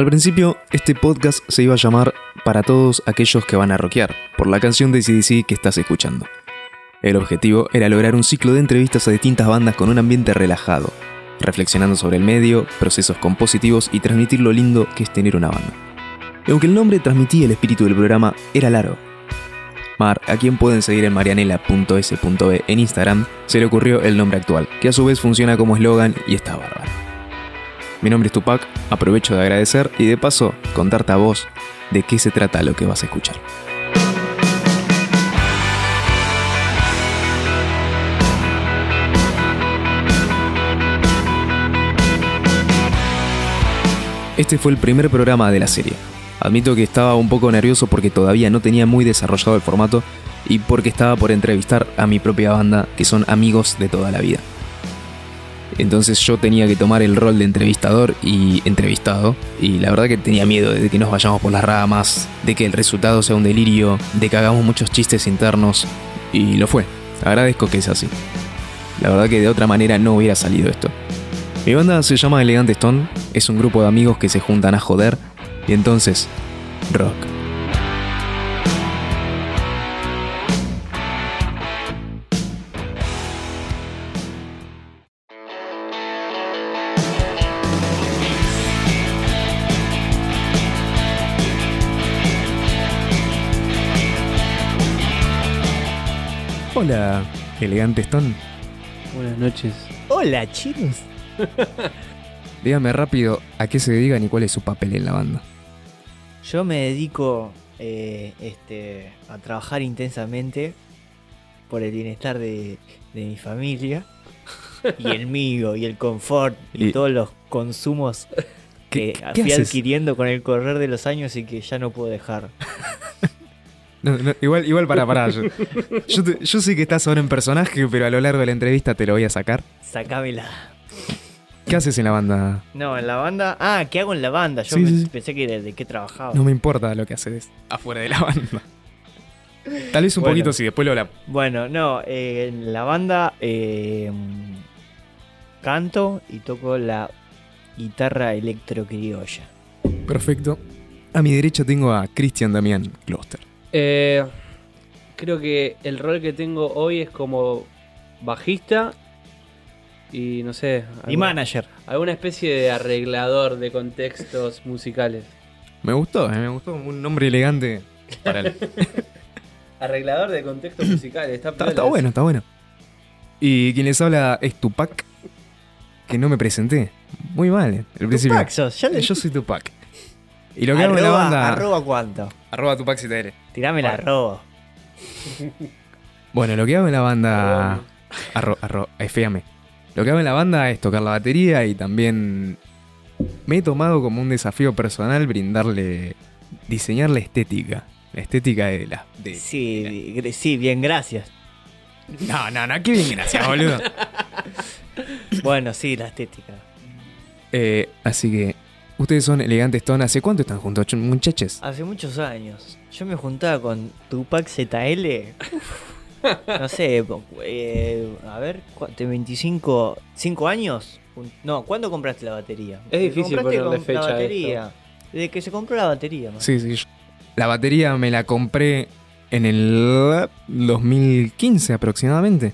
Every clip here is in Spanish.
Al principio, este podcast se iba a llamar Para todos aquellos que van a rockear, por la canción de CDC que estás escuchando. El objetivo era lograr un ciclo de entrevistas a distintas bandas con un ambiente relajado, reflexionando sobre el medio, procesos compositivos y transmitir lo lindo que es tener una banda. Y aunque el nombre transmitía el espíritu del programa, era largo. Mar, a quien pueden seguir en marianela.s.b en Instagram, se le ocurrió el nombre actual, que a su vez funciona como eslogan y está bárbaro. Mi nombre es Tupac, aprovecho de agradecer y de paso contarte a vos de qué se trata lo que vas a escuchar. Este fue el primer programa de la serie. Admito que estaba un poco nervioso porque todavía no tenía muy desarrollado el formato y porque estaba por entrevistar a mi propia banda, que son amigos de toda la vida. Entonces yo tenía que tomar el rol de entrevistador y entrevistado. Y la verdad que tenía miedo de que nos vayamos por las ramas, de que el resultado sea un delirio, de que hagamos muchos chistes internos. Y lo fue. Agradezco que es así. La verdad que de otra manera no hubiera salido esto. Mi banda se llama Elegante Stone, es un grupo de amigos que se juntan a joder y entonces, rock. Hola, Elegante Stone. Buenas noches. Hola, chicos. Dígame rápido a qué se dedican y cuál es su papel en la banda. Yo me dedico eh, este, a trabajar intensamente por el bienestar de, de mi familia y el mío y el confort y, Y- todos los consumos ¿Qué- que qué fui haces? adquiriendo con el correr de los años y que ya no puedo dejar. No, no, igual, igual para parar. Yo, yo, te- yo sé que estás ahora en personaje, pero a lo largo de la entrevista te lo voy a sacar. Sacámela. ¿Qué haces en la banda? No, en la banda. Ah, ¿qué hago en la banda? Yo Sí, me- sí, sí. pensé que era de qué trabajaba. No me importa lo que haces afuera de la banda. Tal vez un Bueno. poquito si después lo la... Bueno, no, eh, en la banda eh, canto y toco la guitarra electrocriolla. Perfecto. A mi derecha tengo a Cristian Damián Kloster. Eh, creo que el rol que tengo hoy es como bajista y no sé. Y alguna- manager. Alguna especie de arreglador de contextos musicales. Me gustó, eh, me gustó un nombre elegante. Para el- Arreglador de contextos musicales, está, está, está bueno, está bueno. Y quien les habla es Tupac, que no me presenté. Muy mal, eh, el principio. Tupac sos, ya le- Yo soy Tupac. Y lo que hago en la banda... arroba cuánto. Arroba Tupac ZL. Tirame la Bueno. arroba. Bueno, lo que hago en la banda. Arro, arro, eféame. Lo que hago en la banda es tocar la batería y también me he tomado como un desafío personal brindarle. diseñar la estética. La estética de la. De... Sí, sí, bien, gracias. No, no, no, qué bien, gracias, boludo. Bueno, sí, la estética. Eh, así que. Ustedes son elegantes Stone. ¿Hace cuánto están juntos, ch- muchachos? Hace muchos años. Yo me juntaba con Tupac ZL. No sé, eh, a ver, ¿cu- de 25, 5 años? No, ¿cuándo compraste la batería? Es difícil ponerle fecha La batería. Desde que se compró la batería. ¿no? Sí, sí. yo- La batería me la compré en el 2015 aproximadamente.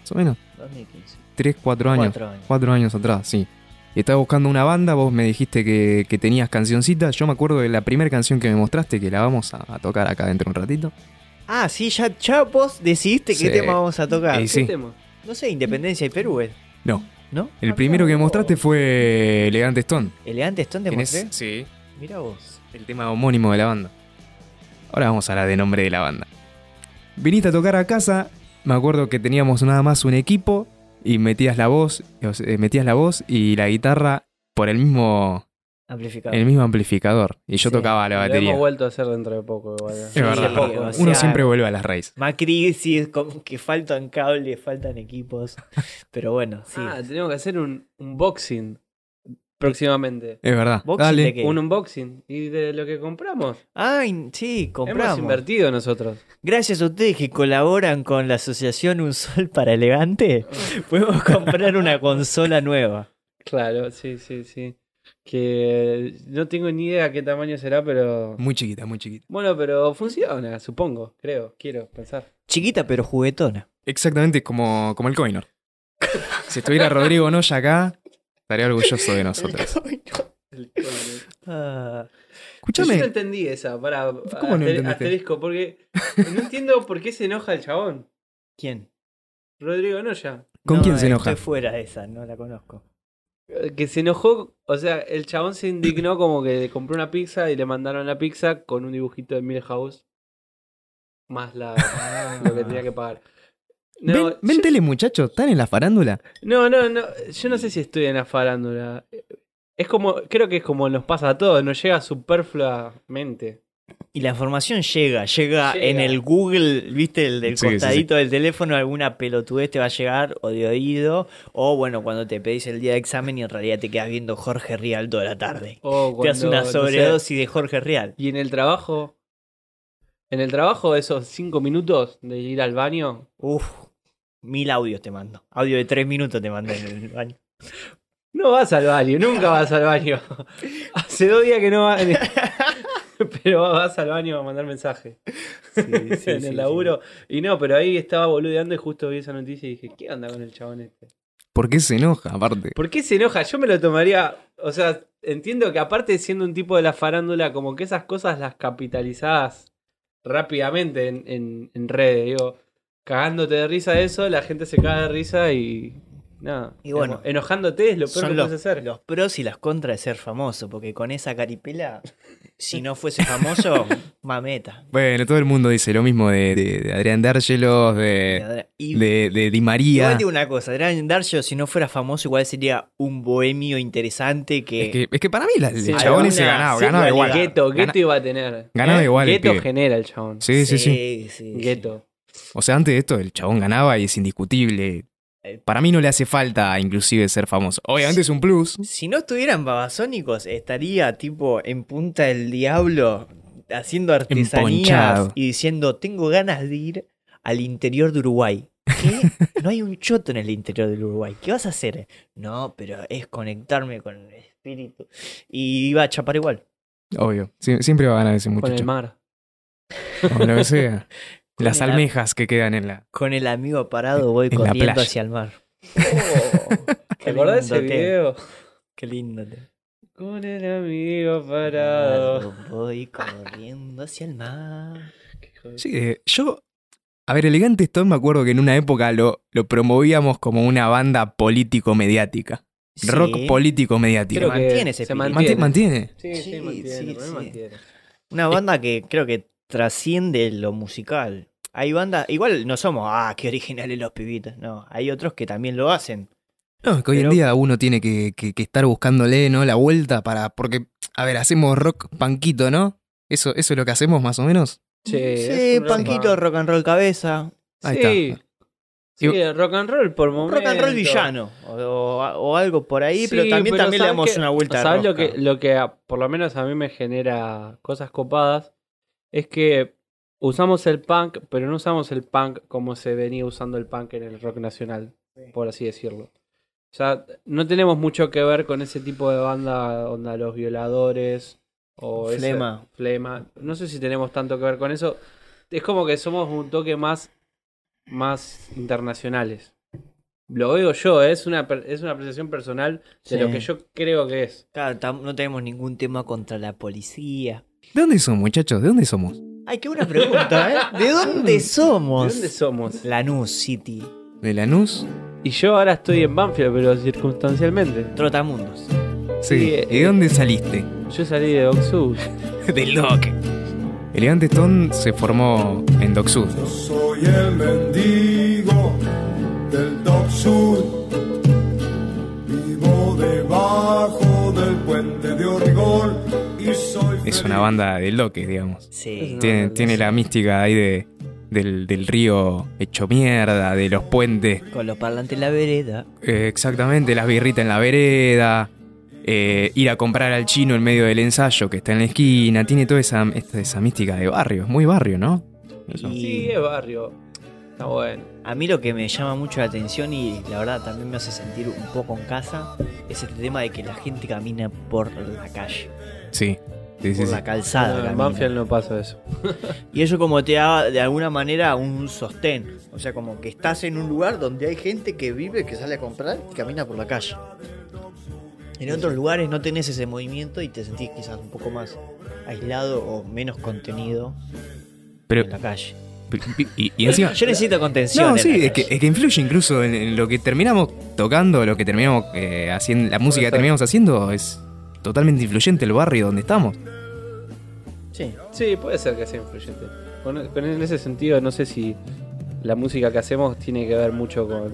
Más o menos. 2015. 3, 4 años. Cuatro años. Cuatro años atrás, sí. Estaba buscando una banda, vos me dijiste que, que tenías cancioncitas. Yo me acuerdo de la primera canción que me mostraste, que la vamos a, a tocar acá dentro de un ratito. Ah, sí, ya, ya vos decidiste Sí. qué tema vamos a tocar. Eh, ¿Qué sí. tema? No sé, Independencia y Perú, ¿eh? No, ¿no? el Ah, primero que mostraste fue Elegante Stone. Elegante Stone te mostré. Sí, Mira vos. el tema homónimo de la banda. Ahora vamos a hablar de nombre de la banda. Viniste a tocar a casa, me acuerdo que teníamos nada más un equipo y metías la voz, o sea, eh, metías la voz y la guitarra por el mismo, Amplificador. el mismo amplificador. Y yo Sí, tocaba la Lo batería. hemos vuelto a hacer dentro de poco. igual. Es verdad. poco, o Uno sea, siempre vuelve a las raíces. Macri, sí, es como que faltan cables, faltan equipos. Pero bueno, sí. Ah, tenemos que hacer un unboxing próximamente. Es verdad. ¿Boxing Dale. de qué? Un unboxing. Y de lo que compramos. Ay, sí, Hemos compramos. invertido nosotros. Gracias a ustedes que colaboran con la asociación Un Sol para Elegante, podemos comprar una consola nueva. Claro, sí, sí, sí. Que no tengo ni idea qué tamaño será, pero. Muy chiquita, muy chiquita. Bueno, pero funciona, supongo, creo, quiero pensar. Chiquita pero juguetona. Exactamente como, como el Coinor. si estuviera Rodrigo Noya acá, estaría orgulloso de nosotros. Ah, Yo no Escúchame, entendí esa, para ¿Cómo no entendiste? asterisco, porque no entiendo por qué se enoja el chabón. ¿Quién? Rodrigo Noya. ¿con No, quién se enoja? Estoy fuera de esa, no la conozco. Eh, Que se enojó, o sea, el chabón se indignó como que le compró una pizza y le mandaron la pizza con un dibujito de Milhouse. Más la, lo que tenía que pagar. No, ven, yo- muchachos, ¿están en la farándula? no, no, no, yo no sé si estoy en la farándula. Es como, creo que es como nos pasa a todos, nos llega superfluamente. Y la información llega, llega, Llega. en el Google, viste, el del Sí, sí, costadito del teléfono, alguna pelotudez te va a llegar o de oído, o bueno, cuando te pedís el día de examen y en realidad te quedas viendo Jorge Rial toda la tarde. O Te hace cuando, una no sé, sobredosis de Jorge Rial. y en el trabajo, en el trabajo, esos cinco minutos de ir al baño, Uf, mil audios te mando. Audio de tres minutos te mando en el baño. no vas al baño, nunca vas al baño. Hace dos días que no vas, pero vas al baño a mandar mensaje. en el laburo. Y no, pero ahí estaba boludeando y justo vi esa noticia y dije, ¿qué onda con el chabón este? ¿Por qué se enoja, aparte? ¿Por qué se enoja? Yo me lo tomaría, o sea, entiendo que aparte de siendo un tipo de la farándula, como que esas cosas las capitalizás rápidamente en, en, en redes, digo, cagándote de risa de eso, la gente se caga de risa y nada. Y bueno, eno- enojándote es lo peor que los, puedes hacer. los pros y las contras de ser famoso, porque con esa caripela, si no fuese famoso, mameta. Bueno, todo el mundo dice lo mismo de, de- de Adrián D'Argelos, de, de, de Di igual María. te digo una cosa, Adrián Darcio, si no fuera famoso, igual sería un bohemio interesante que... Es que, es que para mí la- el Sí, chabón ese ganaba, sí, ganaba igual. Gueto, Gana- Gueto iba a tener. ganaba igual el Gueto genera el chabón. Sí, sí, sí. sí, sí. Gueto. O sea, antes de esto el chabón ganaba y es indiscutible. Eh. Para mí no le hace falta inclusive ser famoso. Obviamente es un plus. Si no estuvieran babasónicos, estaría tipo en punta del diablo haciendo artesanías Emponchado. y diciendo, tengo ganas de ir al interior de Uruguay. ¿Qué? No hay un choto en el interior del Uruguay. ¿Qué vas a hacer? No, pero es conectarme con el espíritu. Y iba a chapar igual. Obvio. Sie- siempre va a ganar ese Con el muchacho. mar. O lo que sea. Las el- almejas que quedan en la. Con el amigo parado voy En la corriendo hacia el mar. ¿Te acordás de ese te- video? Qué lindo. te- Con el amigo parado. Voy corriendo hacia el mar. Sí, eh, yo. A ver, Elegante Stone me acuerdo que en una época lo, lo promovíamos como una banda político-mediática. Rock político-mediático. Creo que mantiene ese se mantiene. mantiene. Sí, sí, Sí, mantiene. sí, sí. mantiene. Una banda que creo que trasciende lo musical. Hay bandas, igual no somos, ah, qué originales los pibitos. No, hay otros que también lo hacen. No, es que hoy Pero- en día uno tiene que, que- que estar buscándole, ¿no? La vuelta para. Porque, a ver, hacemos rock panquito, ¿no? Eso, eso es lo que hacemos más o menos. Sí, panquito, rock- and roll cabeza. Ahí sí. está. Sí, rock and roll por momentos. Rock and roll villano. O, o- o algo por ahí, pero Sí, también, pero también le ¿sabes damos una vuelta ¿Sabes lo que, lo que a- por lo menos a mí me genera cosas copadas? Es que usamos el punk, pero no usamos el punk como se venía usando el punk en el rock nacional, por así decirlo. O sea, no tenemos mucho que ver con ese tipo de banda, onda Los Violadores o ese- Flema. Flema. No sé si tenemos tanto que ver con eso. Es como que somos un toque más, más internacionales. Lo veo yo, ¿eh? es una, es una apreciación personal de Sí. lo que yo creo que es. Claro, no tenemos ningún tema contra la policía. ¿De dónde son, muchachos? ¿De dónde somos? Ay, qué buena pregunta, ¿eh? ¿De dónde ¿De somos? dónde somos? Lanús City. ¿De Lanús? Y yo ahora estoy en Banfield, pero circunstancialmente. Trotamundos. Sí. Sí, ¿Y eh, de dónde saliste? Yo salí de Oxus. Del Doc. Elegante Stone se formó en Doc Sud. Yo soy el mendigo del Dock Sur. Vivo debajo del puente de soy Es una banda del Doque, digamos. Sí. Tiene, no, tiene no. la mística ahí de, del, del río hecho mierda, de los puentes. Con los parlantes en la vereda. Eh, exactamente, las birritas en la vereda. eh, ir a comprar al chino en medio del ensayo que está en la esquina. Tiene toda esa, esa mística de barrio. Es muy barrio, ¿no? Eso. Sí, es barrio. Está bueno. A mí lo que me llama mucho la atención y la verdad también me hace sentir un poco en casa es el tema de que la gente camina por la calle, Sí. Sí, por sí. la calzada. No, en. Banfield no pasa eso. Y eso como te da de alguna manera un sostén. O sea, como que estás en un lugar donde hay gente que vive, que sale a comprar y camina por la calle. En otros lugares no tenés ese movimiento y te sentís quizás un poco más aislado o menos contenido Pero, en la calle. y, y encima. Yo necesito contención. No, en sí, la es que, es que influye incluso en, en lo que terminamos tocando, lo que terminamos eh, haciendo, la música que terminamos haciendo es totalmente influyente el barrio donde estamos. Sí. Sí, puede ser que sea influyente. Con, con- en ese sentido, no sé si la música que hacemos tiene que ver mucho con,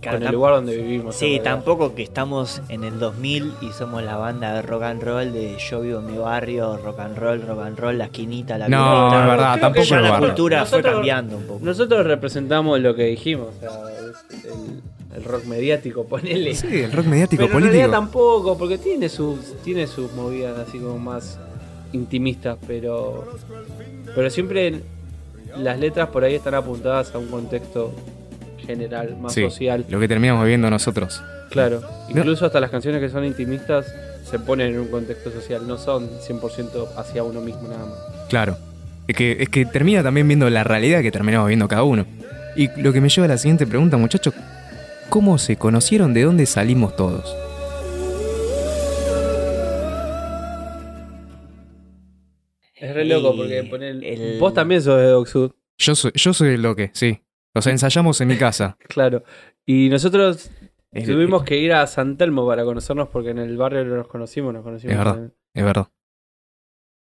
Claro, con el lugar donde vivimos. Sí, tampoco que estamos en el 2000 y somos la banda de rock and roll de yo vivo en mi barrio, rock and roll, rock and roll, la esquinita, la No, es verdad, tampoco que la barrio. cultura fue Nosotros- cambiando un poco. Nosotros representamos lo que dijimos, o sea, el, el rock mediático, ponele. Sí, el rock mediático Pero en realidad político. tampoco, porque tiene sus, tiene sus movidas así como más intimistas, pero, pero siempre las letras por ahí están apuntadas a un contexto general, más Sí, social. lo que terminamos viviendo nosotros. Claro, incluso hasta las canciones que son intimistas se ponen en un contexto social, no son 100% hacia uno mismo nada más. Claro. Es que, es que termina también viendo la realidad que terminamos viendo cada uno. Y lo que me lleva a la siguiente pregunta, muchachos. ¿Cómo se conocieron? ¿De dónde salimos todos? Es re loco porque poner... el- Vos también sos de Dog Sud, Yo soy, yo soy lo que, sí. O sea, ensayamos en mi casa. claro. Y nosotros Es- tuvimos que ir a San Telmo para conocernos porque en el barrio no nos conocimos, nos conocimos. Es verdad. en- Es verdad.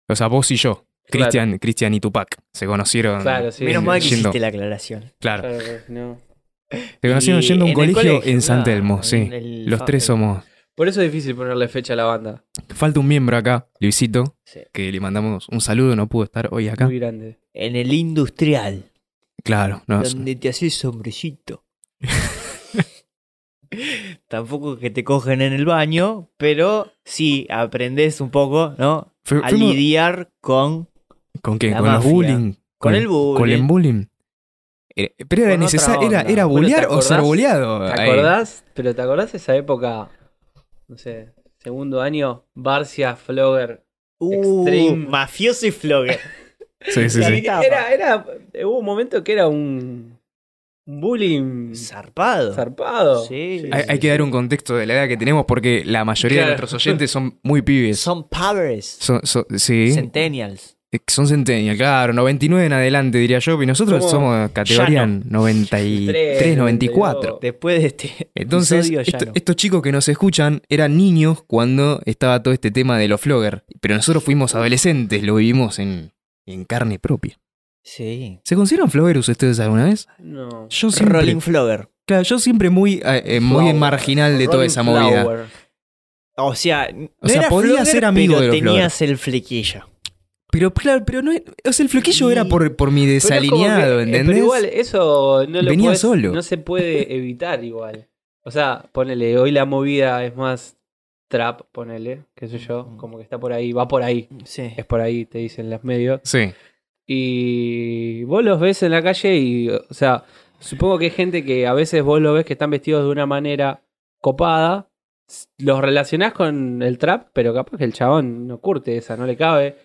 O sea, vos y yo. Claro. Cristian, y Tupac se conocieron. Claro, sí. Menos mal que yendo- hiciste la aclaración. Claro. Claro, pues, no. Se conocieron Y yendo a un el colegio, colegio, en San Telmo, sí. el Los tres somos. Por eso es difícil ponerle fecha a la banda. Falta un miembro acá, Luisito, Sí. que le mandamos un saludo, no pudo estar hoy acá. Muy grande. En el industrial, Claro, no, donde te haces sombrecito. Tampoco que te cogen en el baño, pero sí aprendes un poco, ¿no? Fu- A lidiar con, ¿Con qué? la ¿Con los mafia. bullying? con el bullying. Con el bullying. Era- Pero era necesario, era, era Bueno, ¿te bullear o ser bulleado. ¿Te ahí. acordás? Pero ¿te acordás esa época? No sé, segundo año, Barcia, Flogger. Uh, Extreme. mafioso y flogger. Sí, sí, sí. Era, era, hubo un momento que era un, un bullying Zarpado. zarpado. Sí. Hay, hay que dar un contexto de la edad que tenemos porque la mayoría de nuestros oyentes son muy pibes. Son powers. Son, son- sí, Centennials. Eh, son centennial, claro, 99 en adelante diría yo, y nosotros Somos somos categoría llano. 93, 94. Después de este Entonces, esto- no. estos chicos que nos escuchan eran niños cuando estaba todo este tema de los flogger, pero nosotros fuimos adolescentes, lo vivimos en, en carne propia. Sí. ¿Se consideran floggerus ustedes alguna vez? No. Yo siempre, Rolling Flogger. claro, yo siempre muy, eh, eh, muy Flower. marginal de toda esa movida. O sea, no O sea, era podía flogger, ser amigo pero de los tenías el flequillo. Pero claro, pero no, o sea, el floquillo Y- era por, por mi desalineado, que- eh, ¿entendés? Pero igual, eso no lo Venía podés- solo. no se puede evitar igual. O sea, ponele, hoy la movida es más trap, ponele, qué sé yo, como que está por ahí, va por ahí, Sí. es por ahí, te dicen las medios. Sí, Y vos los ves en la calle y, o sea, supongo que hay gente que a veces vos lo ves que están vestidos de una manera copada, los relacionás con el trap, pero capaz que el chabón no curte esa, no le cabe.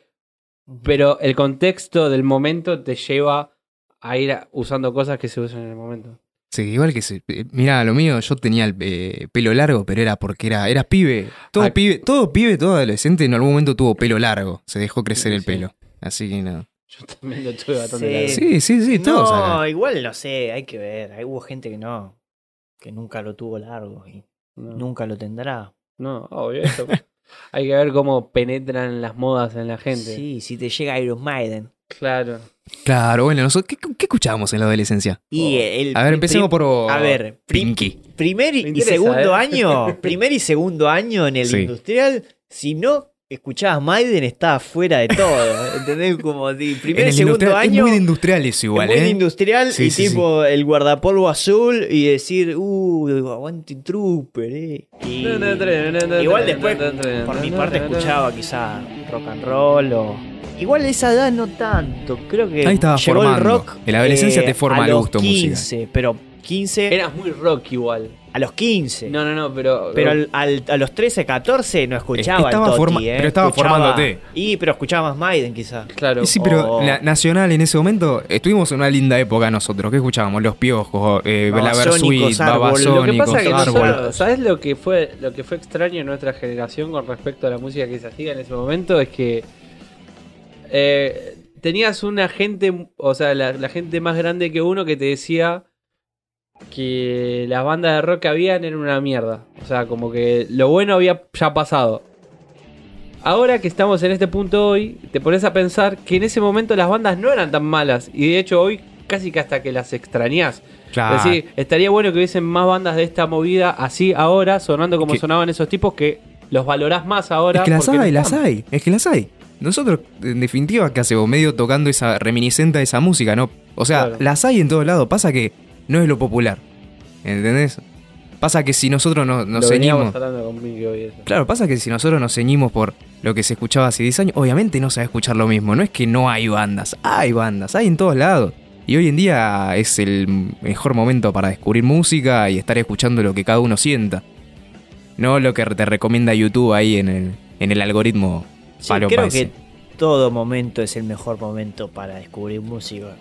Pero el contexto del momento te lleva a ir usando cosas que se usan en el momento. sí, igual que se. eh, Mirá, lo mío, yo tenía el eh, pelo largo, pero era porque era, era pibe. Todo Ah. pibe, todo pibe, todo adolescente en algún momento tuvo pelo largo. Se dejó crecer el Sí. pelo. Así que no. Yo también lo tuve bastante Sí. largo. Sí, sí, sí, todos no, acá. igual no sé, hay que ver. Hay hubo gente que no, que nunca lo tuvo largo y No, nunca lo tendrá. no, obvio, eso. Hay que ver cómo penetran las modas en la gente. Sí, si te llega Iron Maiden. Claro. Claro, bueno, nosotros, ¿qué, qué escuchábamos en la adolescencia? Y el, A ver, empecemos prim- por. A ver, prim- Pinky. primer Me y interesa, segundo ¿eh? año, primer y segundo año en el Sí. industrial, si no escuchabas Maiden, estaba fuera de todo. ¿Entendés? Como de primer En y el segundo industrial- año. Es muy de industrial eso igual, es muy ¿eh? industrial Sí, y sí, tipo el guardapolvo azul y decir, uh, aguante Trooper, eh. Y igual después, por mi parte, escuchaba quizá rock and roll o. Igual esa edad no tanto. Creo que Ahí estaba llegó formando. el rock. En la adolescencia eh, te forma a el gusto musical. 15, pero 15. Eras muy rock igual. A los 15. No, no, no, pero. Pero al- al- a los 13, 14 no escuchaba Estaba el Toti, eh. pero estaba Escuchaba- formándote. Y, pero escuchaba más Maiden quizá. Claro. Y sí, pero o- la Nacional en ese momento estuvimos en una linda época nosotros. ¿Qué escuchábamos? Los Piojos, eh, la Babasónicos, Versuit, Árbol. Lo que Babasónicos, pasa es que nosotros, ¿sabes lo que fue lo que fue extraño en nuestra generación con respecto a la música que se hacía en ese momento? Es que eh, tenías una gente, o sea, la, la gente más grande que uno que te decía que las bandas de rock que habían eran una mierda. O sea, como que lo bueno había ya pasado. Ahora que estamos en este punto hoy, te pones a pensar que en ese momento las bandas no eran tan malas. Y de hecho hoy casi que hasta que las extrañas. Claro. Es decir, estaría bueno que hubiesen más bandas de esta movida así ahora, sonando como Que- sonaban esos tipos, que los valorás más ahora. Es que las no hay, las hay. Es que las hay. Nosotros, en definitiva, ¿qué hacemos? Medio tocando esa reminiscente a esa música, ¿no? O sea, Claro. las hay en todos lados. Pasa que no es lo popular. ¿Entendés? Pasa que si nosotros no- nos Lo ceñimos. hablando con Miki hoy eso. Claro, pasa que si nosotros nos ceñimos por lo que se escuchaba hace 10 años, obviamente no se va a escuchar lo mismo. No es que no hay bandas, hay bandas, hay en todos lados. Y hoy en día es el mejor momento para descubrir música y estar escuchando lo que cada uno sienta. No lo que te recomienda YouTube ahí en el, en el algoritmo Sí, creo que todo momento es el mejor momento para descubrir música.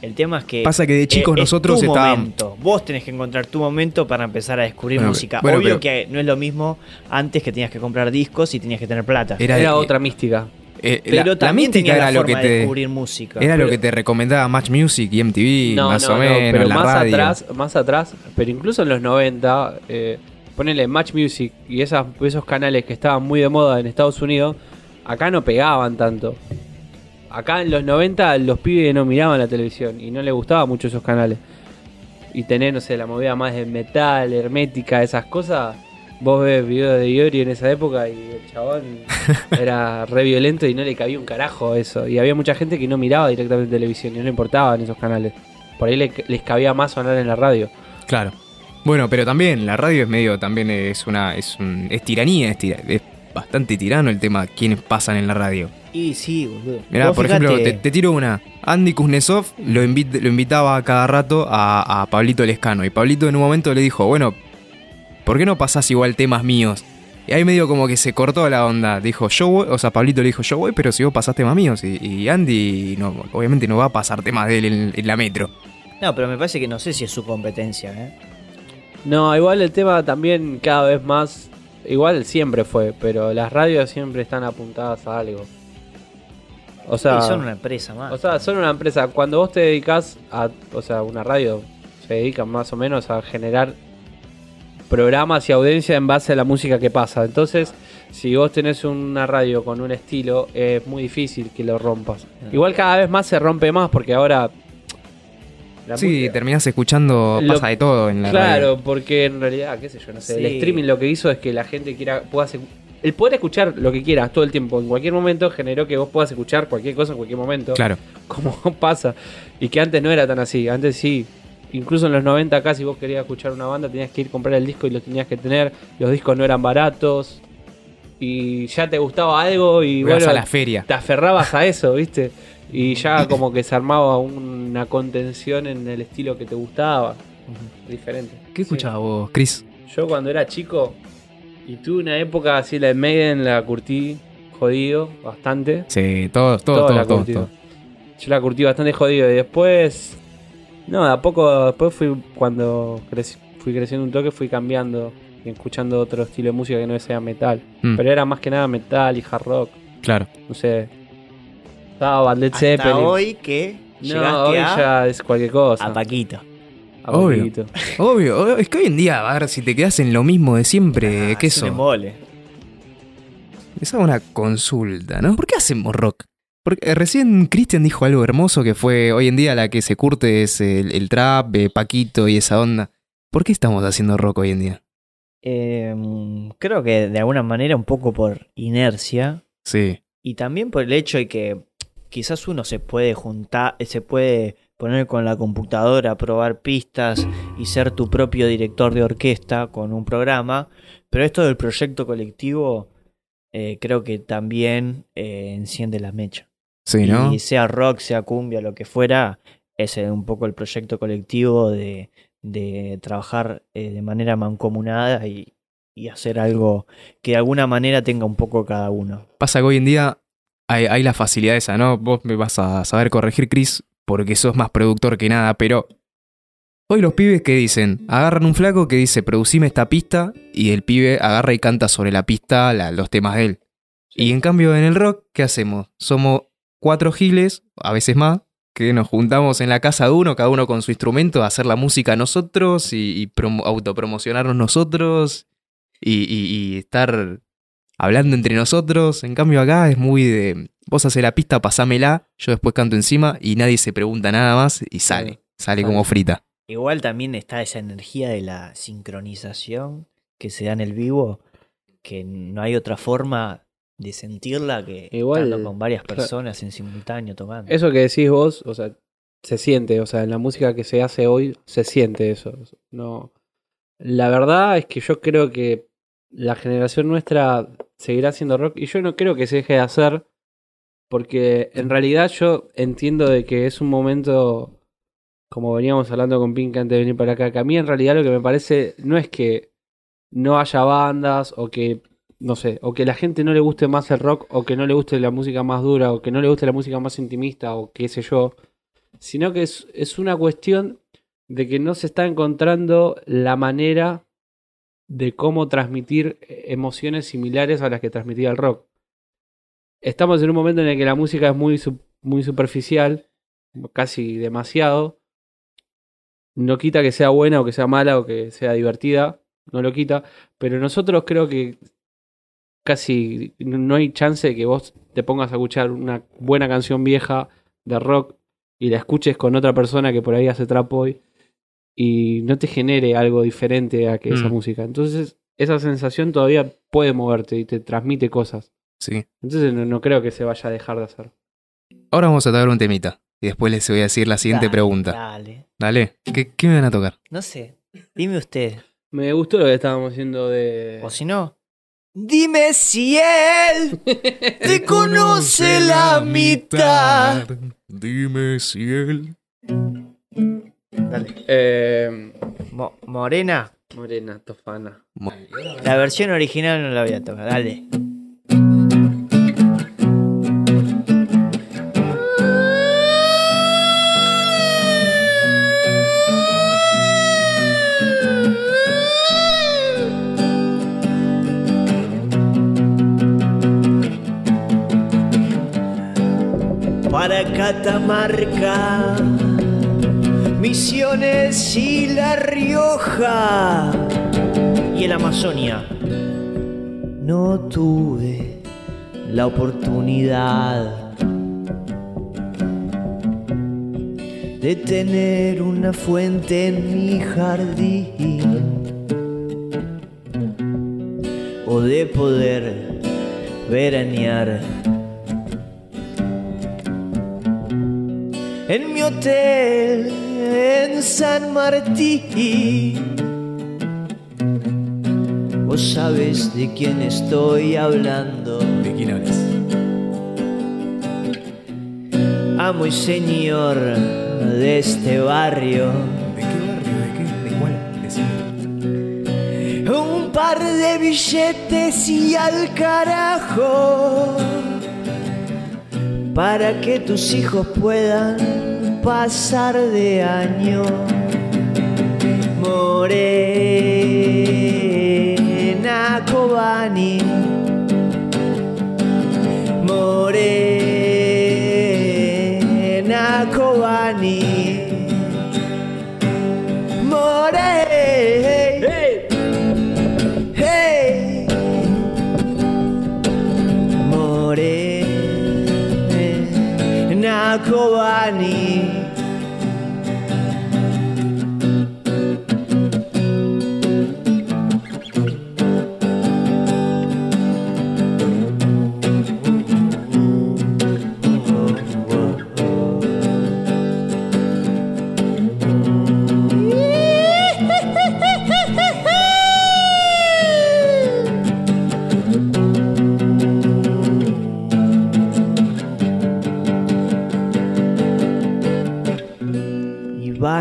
El tema es que. Pasa que de chicos eh, es nosotros tu estábamos- momento. Vos tenés que encontrar tu momento para empezar a descubrir Bueno, música. bueno, Obvio pero- que no es lo mismo antes que tenías que comprar discos y tenías que tener plata. Era- Era eh, otra mística. Eh, pero la, la también mística tenía era la lo forma que de te descubrir música. era lo Pero- que te recomendaba Match Music y MTV, No, más no, o no, menos, pero la más radio. atrás, más atrás, pero incluso en los 90, eh, ponele Match Music y esas, esos canales que estaban muy de moda en Estados Unidos, acá no pegaban tanto. Acá en los 90 los pibes no miraban la televisión y no les gustaban mucho esos canales. Y tener, no sé, la movida más de metal, hermética, esas cosas. Vos ves videos de Iori en esa época y el chabón era re violento y no le cabía un carajo eso. Y había mucha gente que no miraba directamente televisión y no le importaban esos canales. Por ahí le- les cabía más sonar en la radio. Claro. Bueno, pero también la radio es medio, también es una, es un, es tiranía, es, tira- es bastante tirano el tema quiénes pasan en la radio. Y sí, boludo. Mirá, Vos por ejemplo, te, te tiro una. Andy Kuznetsov lo, invit- lo invitaba a cada rato a, a Pablito Lescano. Y Pablito en un momento le dijo, bueno, ¿por qué no pasás igual temas míos? Y ahí medio como que se cortó la onda. Dijo, yo voy, o sea, Pablito le dijo, yo voy, pero si vos pasás temas míos. Y, y Andy, no, obviamente no va a pasar temas de él en, en la metro. No, pero me parece que no sé si es su competencia, ¿eh? No, igual el tema también cada vez más. Igual siempre fue, pero las radios siempre están apuntadas a algo. O sea, Sí, son una empresa más. o sea, son una empresa. Cuando vos te dedicas a. O sea, una radio se dedica más o menos a generar programas y audiencia en base a la música que pasa. Entonces, si vos tenés una radio con un estilo, es muy difícil que lo rompas. Igual cada vez más se rompe más porque ahora. la sí, música- terminás escuchando, Lo- pasa de todo en la Claro, radio. porque en realidad, qué sé yo, no sé, el streaming lo que hizo es que la gente quiera pueda hacer- el poder escuchar lo que quieras todo el tiempo, en cualquier momento generó que vos puedas escuchar cualquier cosa en cualquier momento, Claro. como pasa, y que antes no era tan así, antes sí, incluso en los 90 acá si vos querías escuchar una banda tenías que ir a comprar el disco y lo tenías que tener, los discos no eran baratos y ya te gustaba algo y Ibas bueno, a la feria. te aferrabas a eso, ¿viste? Y ya como que se armaba una contención en el estilo que te gustaba. Diferente. ¿Qué Sí. escuchabas vos, Chris? Yo cuando era chico y tuve una época así, la de Maiden, la curtí jodido, bastante. Sí, todos, todos, todos, todos. Yo la curtí bastante jodido y después... No, de a poco, después fui cuando creci- fui creciendo un toque, fui cambiando y escuchando otro estilo de música que no sea metal. Mm, Pero era más que nada metal y hard rock. claro. No sé. Estaba Led Hasta Zeppelin. hoy que No, llegaste hoy a, ya es cualquier cosa. a Paquito. Obvio. Obvio, es que hoy en día, a ver, si te quedas en lo mismo de siempre, Ah, ¿qué eso? es una consulta, ¿no? ¿Por qué hacemos rock? Porque eh, recién Cristian dijo algo hermoso que fue hoy en día la que se curte es el, el trap, eh, Paquito y esa onda. ¿Por qué estamos haciendo rock hoy en día? Em, creo que de alguna manera un poco por inercia Sí. y también por el hecho de que quizás uno se puede juntar, se puede poner con la computadora, probar pistas y ser tu propio director de orquesta con un programa, pero esto del proyecto colectivo eh, creo que también eh, enciende la mecha. Sí, ¿no? Y sea rock, sea cumbia, lo que fuera, es eh, un poco el proyecto colectivo de, de trabajar eh, de manera mancomunada y, y hacer algo que de alguna manera tenga un poco cada uno. Pasa que hoy en día hay, hay la facilidad esa, ¿no? Vos me vas a saber corregir, Chris, porque sos más productor que nada, pero hoy los pibes que dicen, agarran un flaco que dice, producime esta pista, y el pibe agarra y canta sobre la pista la- los temas de él. Y en cambio en el rock, ¿qué hacemos? Somos cuatro giles, a veces más, que nos juntamos en la casa de uno, cada uno con su instrumento, a hacer la música nosotros y, y promo- autopromocionarnos nosotros y, y- y estar hablando entre nosotros. En cambio acá es muy de, vos haces la pista, pasámela, yo después canto encima y nadie se pregunta nada más y sale, Sí, sale sale. como frita. Igual también está esa energía de la sincronización que se da en el vivo, que no hay otra forma de sentirla que Igual, estando con varias personas en simultáneo tocando. Eso que decís vos, o sea, se siente, o sea, en la música que se hace hoy se siente eso. No. La verdad es que yo creo que la generación nuestra seguirá haciendo rock y yo no creo que se deje de hacer porque en realidad yo entiendo de que es un momento como veníamos hablando con Pink antes de venir para acá, que a mí en realidad lo que me parece no es que no haya bandas o que no sé, o que la gente no le guste más el rock, o que no le guste la música más dura, o que no le guste la música más intimista, o qué sé yo, sino que es, es una cuestión de que no se está encontrando la manera de cómo transmitir emociones similares a las que transmitía el rock. Estamos en un momento en el que la música es muy, muy superficial, casi demasiado. No quita que sea buena o que sea mala o que sea divertida, no lo quita, pero nosotros creo que casi no hay chance de que vos te pongas a escuchar una buena canción vieja de rock y la escuches con otra persona que por ahí hace trap hoy y no te genere algo diferente a que esa Mm. música. Entonces, esa sensación todavía puede moverte y te transmite cosas. Sí. Entonces, no, no creo que se vaya a dejar de hacer. Ahora vamos a tocar un temita y después les voy a decir la siguiente Dale, pregunta. Dale. Dale, ¿qué, qué me van a tocar? No sé. Dime usted. Me gustó lo que estábamos haciendo de. O si no. Dime si él te conoce la mitad. Dime si él. Dale. Eh, Mo- Morena. Morena, Tofana. La versión original no la voy a tocar. Dale. Para Catamarca, Misiones y La Rioja y el Amazonia. No tuve la oportunidad de tener una fuente en mi jardín o de poder veranear en mi hotel en San Martín. Vos sabes de quién estoy hablando. ¿De quién hablas? Amo y señor de este barrio. ¿De qué barrio? ¿De qué? ¿De cuál? Decime. Un par de billetes y al carajo. Para que tus hijos puedan pasar de año. Morena Cobani. Morena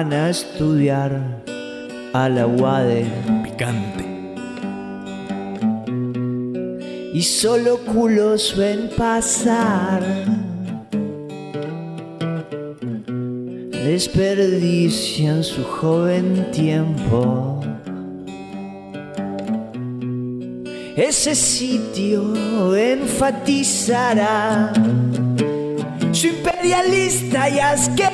Cobani. a estudiar a la UADE Picante. y solo culos ven pasar. Desperdician su joven tiempo. Ese sitio enfatizará su imperialista y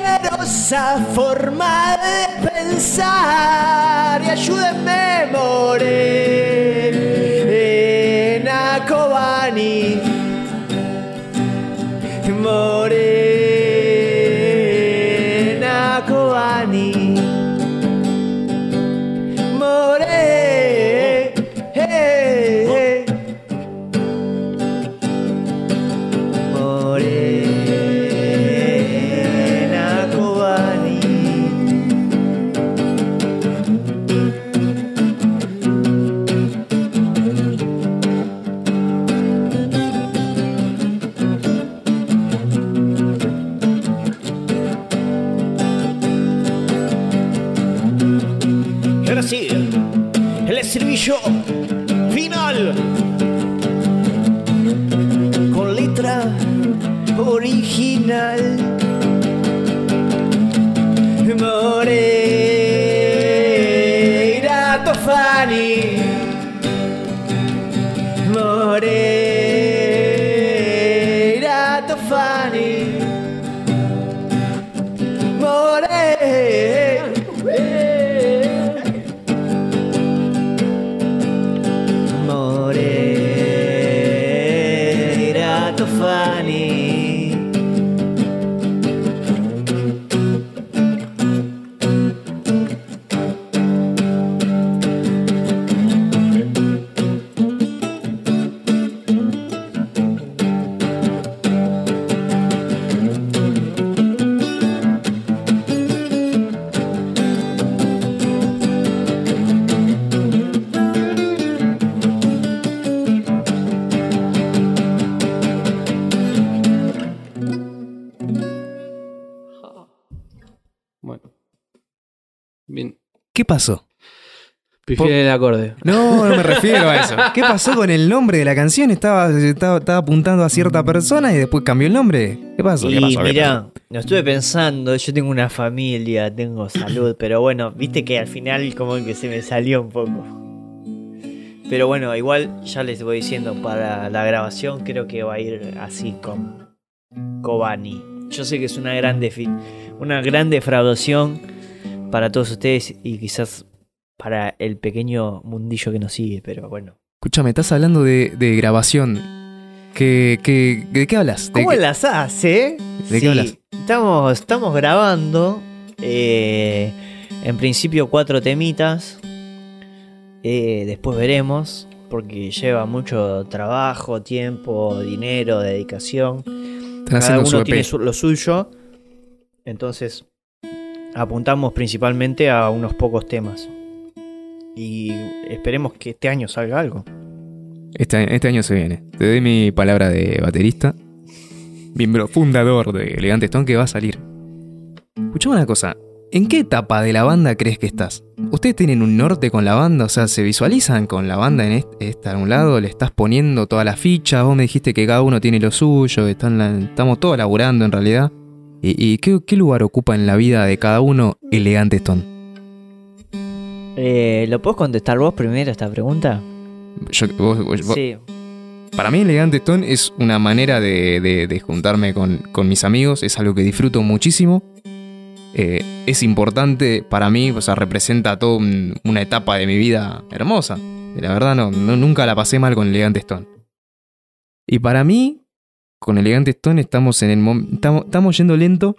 asquerosa forma de pensar. Y ayúdenme, Morena original. Moreira Tofani. Pasó? Prefiero el acorde. No, no me refiero a eso. ¿Qué pasó con el nombre de la canción? Estaba, estaba, estaba apuntando a cierta persona y después cambió el nombre. ¿Qué pasó? ¿Qué Y pasó? ¿Qué mirá, lo estuve pensando, yo tengo una familia, tengo salud, pero bueno, viste que al final como que se me salió un poco. Pero bueno, igual ya les voy diciendo, para la grabación creo que va a ir así con Kobani. Yo sé que es una gran, defi- una gran defraudación para todos ustedes y quizás para el pequeño mundillo que nos sigue, pero bueno. Escúchame, estás hablando de, de grabación. ¿Qué, qué, ¿De qué hablas? ¿De ¿Cómo qué- las hace? ¿De qué hablas? Estamos, estamos grabando. eh, en principio cuatro temitas. eh, después veremos. Porque lleva mucho trabajo, tiempo, dinero, dedicación. Están Cada haciendo uno su E EP. tiene su- lo suyo. Entonces apuntamos principalmente a unos pocos temas. Y esperemos que este año salga algo. Este, este año se viene. Te doy mi palabra de baterista. Miembro fundador de Elegante Stone que va a salir. Escuchame una cosa. ¿En qué etapa de la banda crees que estás? ¿Ustedes tienen un norte con la banda? O sea, ¿se visualizan con la banda en este, esta a un lado? ¿Le estás poniendo todas las fichas? Vos me dijiste que cada uno tiene lo suyo, estamos todos laburando en realidad. ¿Y, y qué, qué lugar ocupa en la vida de cada uno Elegante Stone? Eh, ¿Lo puedes contestar vos primero esta pregunta? Yo- vos- vos- Sí. Para mí Elegante Stone es una manera de, de- de juntarme con, con mis amigos, es algo que disfruto muchísimo. Eh, es importante para mí, o sea, representa toda un- una etapa de mi vida hermosa. La verdad, no, no- nunca la pasé mal con Elegante Stone. Y para mí, con Elegante Stone estamos en el mom- estamos, estamos yendo lento,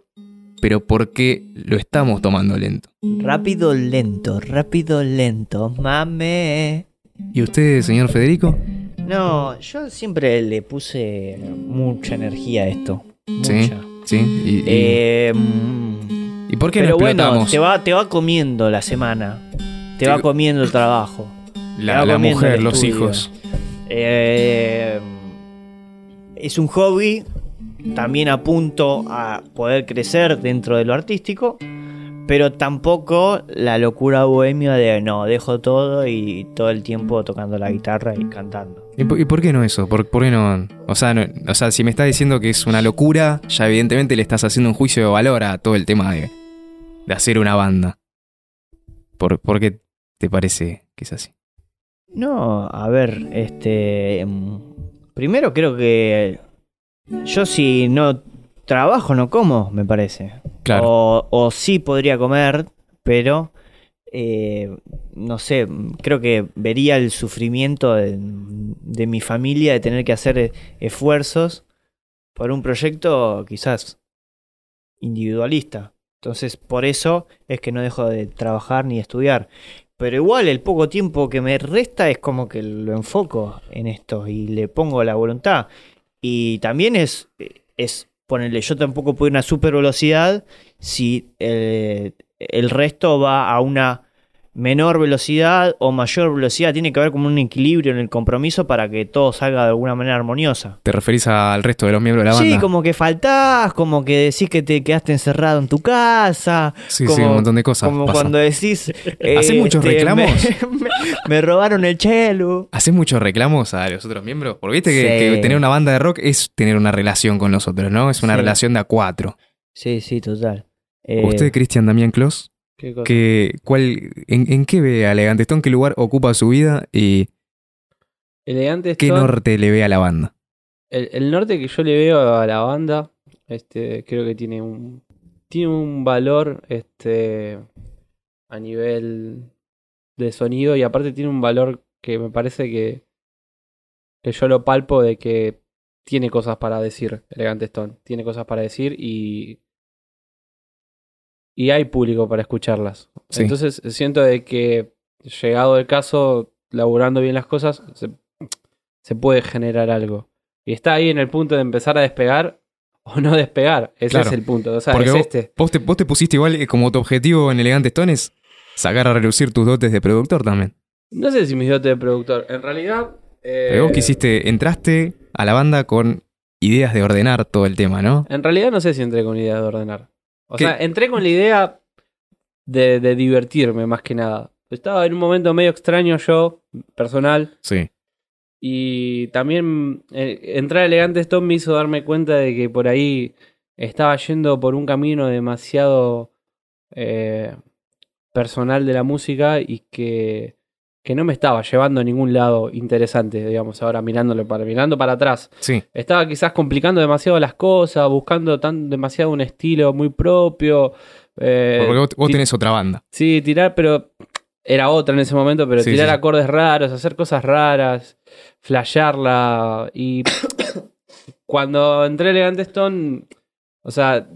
pero porque lo estamos tomando lento. Rápido, lento, rápido, lento, mame. ¿Y usted, señor Federico? No, yo siempre le puse mucha energía a esto. Sí. Mucha. ¿Sí? ¿Y, y- Eh, ¿y por qué pero no bueno, te va, te va comiendo la semana. Te Te- va comiendo el trabajo. la, la comiendo mujer, los hijos. Eh, es un hobby. También apunto a poder crecer dentro de lo artístico. pero tampoco la locura bohemia de no, dejo todo y todo el tiempo tocando la guitarra y cantando. ¿Y por, y por qué no eso? ¿Por, por qué no? O sea, no- o sea, si me estás diciendo que es una locura, ya evidentemente le estás haciendo un juicio de valor a todo el tema de, de hacer una banda. ¿Por, por qué te parece que es así? No, a ver, este. Primero creo que. Yo si no trabajo, no como, me parece. Claro. O, o sí podría comer, pero. eh, no sé, creo que vería el sufrimiento de, de mi familia de tener que hacer eh, esfuerzos por un proyecto quizás individualista. Entonces, por eso es que no dejo de trabajar ni de estudiar. Pero igual el poco tiempo que me resta es como que lo enfoco en esto y le pongo la voluntad. Y también es, es ponerle, yo tampoco puedo ir a una super velocidad si eh, el resto va a una menor velocidad o mayor velocidad. Tiene que haber como un equilibrio en el compromiso para que todo salga de alguna manera armoniosa. ¿Te referís al resto de los miembros de la banda? Sí, como que faltás, como que decís que te quedaste encerrado en tu casa. Sí, como, sí, un montón de cosas. Como cuando decís. eh, ¿Hacés muchos este, reclamos? Me, me- me robaron el chelo. ¿Haces muchos reclamos a los otros miembros? Porque viste que, Sí. que tener una banda de rock es tener una relación con los otros, ¿no? Es una Sí. relación de a cuatro. Sí, sí, total. Eh, ¿Usted, Cristian Damián Clos. Que, cuál, en, en qué ve a Elegante Stone? ¿Qué lugar ocupa su vida? ¿Y Elegante qué norte le ve a la banda? el, el norte que yo le veo a la banda, este, creo que tiene un tiene un valor este a nivel de sonido y aparte tiene un valor que me parece que que yo lo palpo de que tiene cosas para decir Elegante Stone, tiene cosas para decir y y hay público para escucharlas. Sí. Entonces siento de que llegado el caso, laburando bien las cosas, se, se puede generar algo. Y está ahí en el punto de empezar a despegar o no despegar. Ese Claro. es el punto. O sea, Porque es vos, este. vos te, vos te pusiste igual eh, como tu objetivo en Elegante Stone es sacar a relucir tus dotes de productor también. No sé si mis dotes de productor. En realidad. eh, Pero vos quisiste, entraste a la banda con ideas de ordenar todo el tema, ¿no? En realidad no sé si entré con idea de ordenar. O ¿Qué? sea, entré con la idea de, de divertirme más que nada. Estaba en un momento medio extraño yo, personal. Sí. Y también eh, entrar a Elegante Stone me hizo darme cuenta de que por ahí estaba yendo por un camino demasiado eh, personal de la música y que, que no me estaba llevando a ningún lado interesante, digamos, ahora mirándolo para, mirando para atrás. Sí. Estaba quizás complicando demasiado las cosas, buscando tan demasiado un estilo muy propio. eh, Porque vos, tenés otra banda. Sí, tirar, pero era otra en ese momento, pero Sí, tirar sí, sí. acordes raros, hacer cosas raras, flashearla. Y cuando entré a Elegante Stone, o sea,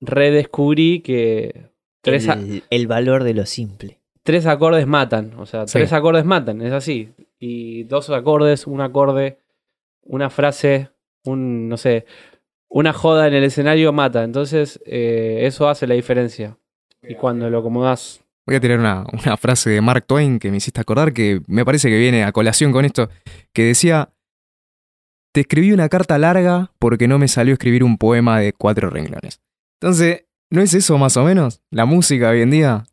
redescubrí que tres, a- el, el valor de lo simple. Tres acordes matan. O sea, Sí. tres acordes matan, es así. Y dos acordes, un acorde, una frase, un, no sé, una joda en el escenario mata. Entonces, eh, eso hace la diferencia. Y cuando lo acomodás Voy a tirar una, una frase de Mark Twain que me hiciste acordar, que me parece que viene a colación con esto, que decía, te escribí una carta larga porque no me salió escribir un poema de cuatro renglones. Entonces, ¿no es eso más o menos? La música hoy en día.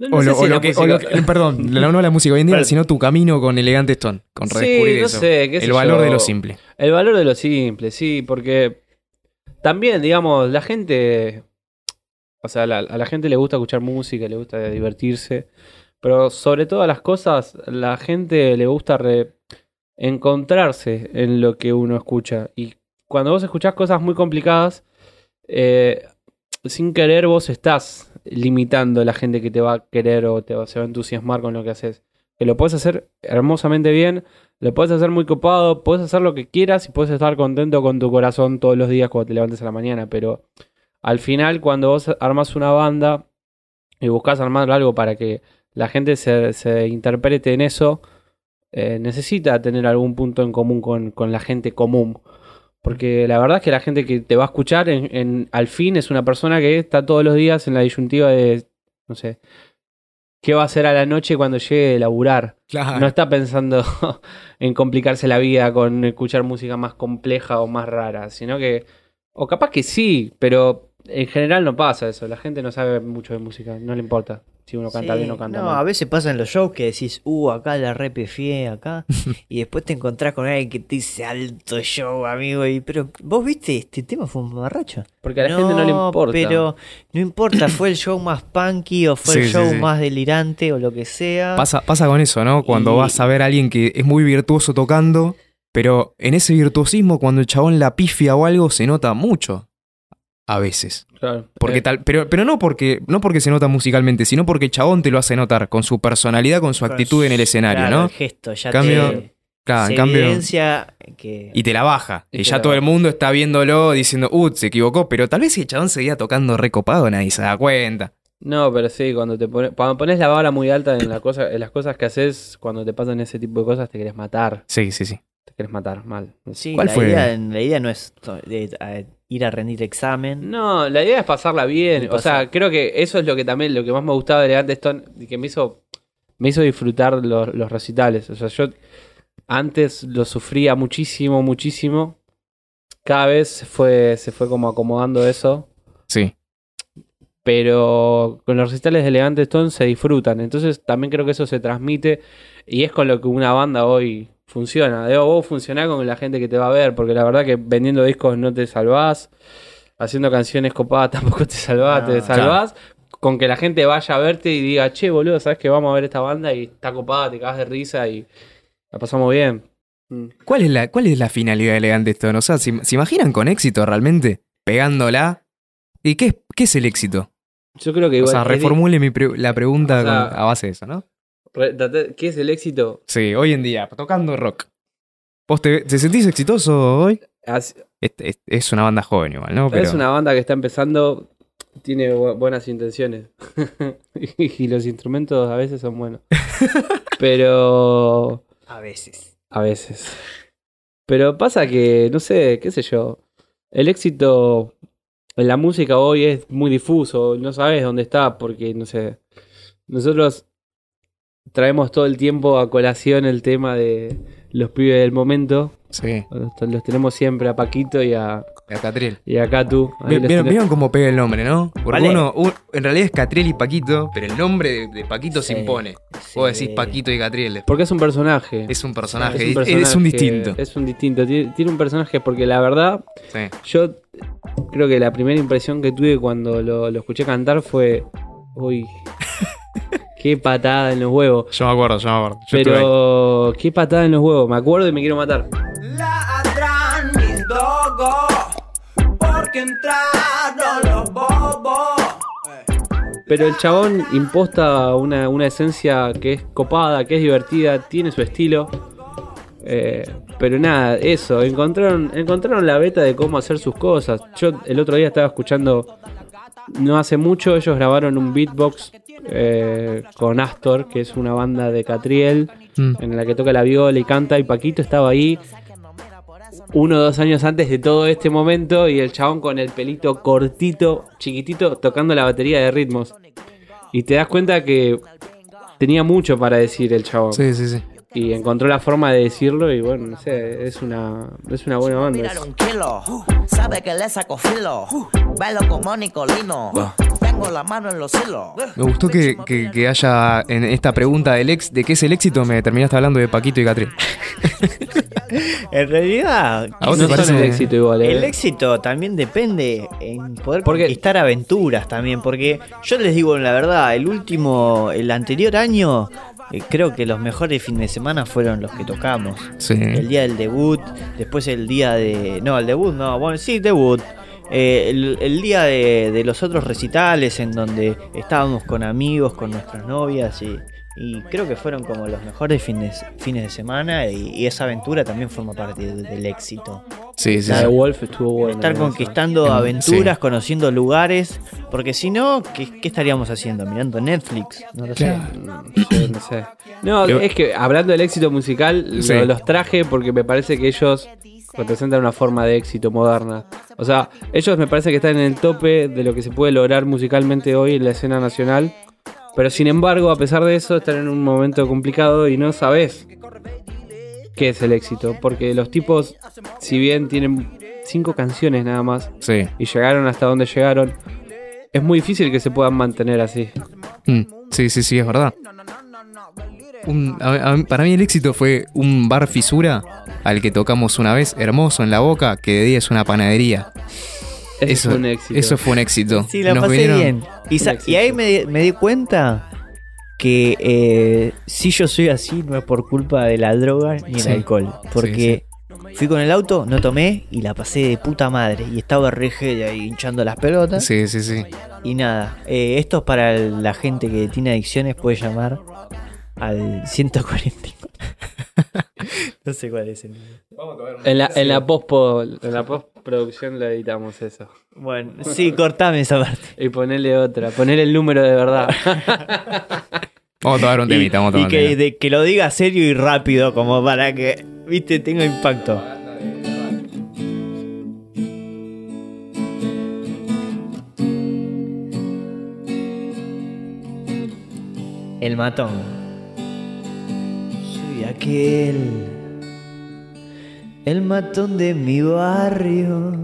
No, no o sé lo, si o lo que, o lo que- perdón, no la música hoy en día, sino tu camino con Elegante Stone, con Sí, redescubrir no eso. sé, qué sé El valor yo. de lo simple. El valor de lo simple, sí, porque también, digamos, la gente, o sea, la- a la gente le gusta escuchar música, le gusta divertirse, pero sobre todas las cosas, la gente le gusta re- encontrarse en lo que uno escucha. Y cuando vos escuchás cosas muy complicadas, eh, sin querer vos limitando a la gente que te va a querer o te va, se va a entusiasmar con lo que haces. Que lo puedes hacer hermosamente bien, lo puedes hacer muy copado, puedes hacer lo que quieras y puedes estar contento con tu corazón todos los días cuando te levantes a la mañana, pero al final cuando vos armas una banda y buscas armar algo para que la gente se, se interprete en eso, eh, necesita tener algún punto en común con, con la gente común. Porque la verdad es que la gente que te va a escuchar en, en- al fin es una persona que está todos los días en la disyuntiva de, no sé, ¿qué va a hacer a la noche cuando llegue a laburar? Claro. No está pensando en complicarse la vida con escuchar música más compleja o más rara, sino que, o capaz que sí, pero en general no pasa eso. La gente no sabe mucho de música, no le importa si uno canta Sí, bien o canta no, mal. a veces pasa en los shows que decís, uh, acá la repefié, acá. y después te encontrás con alguien que te dice alto show, amigo. Y, pero vos viste, este tema fue un borracho. Porque a la gente no le importa. Pero no importa, fue el show más punky o fue Sí, el sí, show sí. más delirante o lo que sea. Pasa, pasa con eso, ¿no? Cuando Y- vas a ver a alguien que es muy virtuoso tocando, pero en ese virtuosismo, cuando el chabón la pifia o algo, se nota mucho. A veces. Claro. Porque Eh, tal, pero, pero no porque, no porque se nota musicalmente, sino porque el chabón te lo hace notar con su personalidad, con su actitud en el escenario, Claro, ¿no? El gesto, ya Cambio- te, Claro, se en cambio. evidencia que... Y te la baja. Y ya todo el mundo está viéndolo diciendo, uh, se equivocó. Pero tal vez si el chabón seguía tocando recopado, nadie se da cuenta. No, pero sí, cuando te pones, cuando pones la vara muy alta en, la cosa, en las cosas que haces, cuando te pasan ese tipo de cosas, te querés matar. Sí, sí, sí. Te querés matar, mal. Sí, ¿Cuál la, fue? Idea, la idea no es to- de- a- ir a rendir examen. No, la idea es pasarla bien. O sea, creo que eso es lo que también, lo que más me gustaba de Elegante Stone, y que me hizo, me hizo disfrutar los, los recitales. O sea, yo antes lo sufría muchísimo, muchísimo. Cada vez se fue, se fue como acomodando eso. Sí. Pero con los recitales de Elegante Stone se disfrutan. Entonces también creo que eso se transmite y es con lo que una banda hoy funciona. Debo vos funcionar con la gente que te va a ver, porque la verdad que vendiendo discos no te salvás, haciendo canciones copadas tampoco te salvás, No, te salvás. Con que la gente vaya a verte y diga, che, boludo, ¿sabes que vamos a ver esta banda? Y está copada, te cagas de risa y la pasamos bien. Mm. ¿Cuál es la, cuál es la finalidad de Elegante Stone? O sea, ¿se, se imaginan con éxito realmente? Pegándola. ¿Y qué, es- qué es el éxito? Yo creo que O igual. sea, es- reformule mi pre- la pregunta O sea- con- a base de eso, ¿no? ¿Qué es el éxito? Sí, hoy en día, tocando rock. ¿Vos te, te sentís exitoso hoy? As- Es, es- es una banda joven igual, ¿no? Pero, Es una banda que está empezando, tiene bu- buenas intenciones. y los instrumentos a veces son buenos. Pero. A veces. A veces. Pero pasa que, no sé, qué sé yo. El éxito la música hoy es muy difuso. No sabes dónde está, porque, no sé. Nosotros traemos todo el tiempo a colación el tema de los pibes del momento. Sí, Los, los tenemos siempre a Paquito y a, a Catriel. y a Catu. Vieron, cómo pega el nombre, ¿no? Porque Vale. uno, un- en realidad es Catriel y Paquito, pero el nombre de, de Paquito se impone. sí. Vos decís Paquito y Catriel. Porque es un personaje. Es un personaje, Es es un, distinto. Es un distinto. Tiene, tiene un personaje porque la verdad, Sí. yo creo que la primera impresión que tuve cuando lo, lo escuché cantar fue. Uy. qué patada en los huevos. Yo me acuerdo, yo me acuerdo. Yo. Pero. Qué patada en los huevos. Me acuerdo y me quiero matar. Ladran mis dogos porque entraron los bobos. Pero el chabón imposta una, una esencia que es copada, que es divertida, tiene su estilo. Eh, pero nada, eso, encontraron, encontraron la beta de cómo hacer sus cosas. Yo el otro día estaba escuchando, no hace mucho, ellos grabaron un beatbox eh, con Astor, que es una banda de Catriel, Mm. en la que toca la viola y canta, y Paquito estaba ahí uno o dos años antes de todo este momento, y el chabón con el pelito cortito, chiquitito, tocando la batería de ritmos. Y te das cuenta que tenía mucho para decir el chabón. Sí, sí, sí. Y encontró la forma de decirlo y bueno, no sé, es una, es una buena banda. Mirar un kilo, sabe que le saco filo. Bailo como Nicolino, tengo la mano en los hilos. Me gustó que, que- que haya en esta pregunta del ex, de qué es el éxito, me terminaste hablando de Paquito y Catriel. En realidad, ¿A vos no te son parece? el éxito igual, ¿eh? el éxito también depende en poder Porque- conquistar aventuras también. Porque yo les digo la verdad, el último, el anterior año, eh, creo que los mejores fines de semana fueron los que tocamos. Sí. El día del debut, después el día de. No, el debut no, bueno, sí, debut. Eh, el, el día de, de los otros recitales en donde estábamos con amigos, con nuestras novias y, y creo que fueron como los mejores fines, fines de semana y, y esa aventura también forma parte del, del éxito. Sí, sí, La de. Wolf estuvo buena. Estar conquistando aventuras, sí. conociendo lugares, porque si no, ¿qué, qué estaríamos haciendo? ¿Mirando Netflix? No lo sé. Claro. No sé, no sé. No, Pero- es que hablando del éxito musical, Sí. los traje porque me parece que ellos representan una forma de éxito moderna. O sea, ellos me parece que están en el tope de lo que se puede lograr musicalmente hoy en la escena nacional. Pero sin embargo, a pesar de eso, están en un momento complicado y no sabes qué es el éxito. Porque los tipos, si bien tienen cinco canciones nada más Sí. y llegaron hasta donde llegaron, es muy difícil que se puedan mantener así. Mm, Sí, sí, sí, es verdad. Un- a- a- para mí el éxito fue un bar fisura al que tocamos una vez, hermoso en la boca, que de día es una panadería. Eso, fue un éxito. eso fue un éxito. Sí, la Nos pasé vinieron- bien. Y, ahí me, me di cuenta que eh, si yo soy así no es por culpa de la droga ni el Sí. alcohol. Porque fui con el auto, no tomé y la pasé de puta madre. Y estaba reje ahí hinchando las pelotas. Sí, sí, sí. Y nada, eh, esto es para la gente que tiene adicciones, puede llamar al 144. no sé cuál es el número. En la, en la pospo- en la postproducción le editamos eso. Bueno, sí, cortame esa parte. Y ponerle otra, ponerle el número de verdad. Vamos a tomar un Y, temita, vamos a y tomar un que, temita. de- que lo diga serio y rápido, como para que, viste, tenga impacto. El matón. Soy aquel, el matón de mi barrio.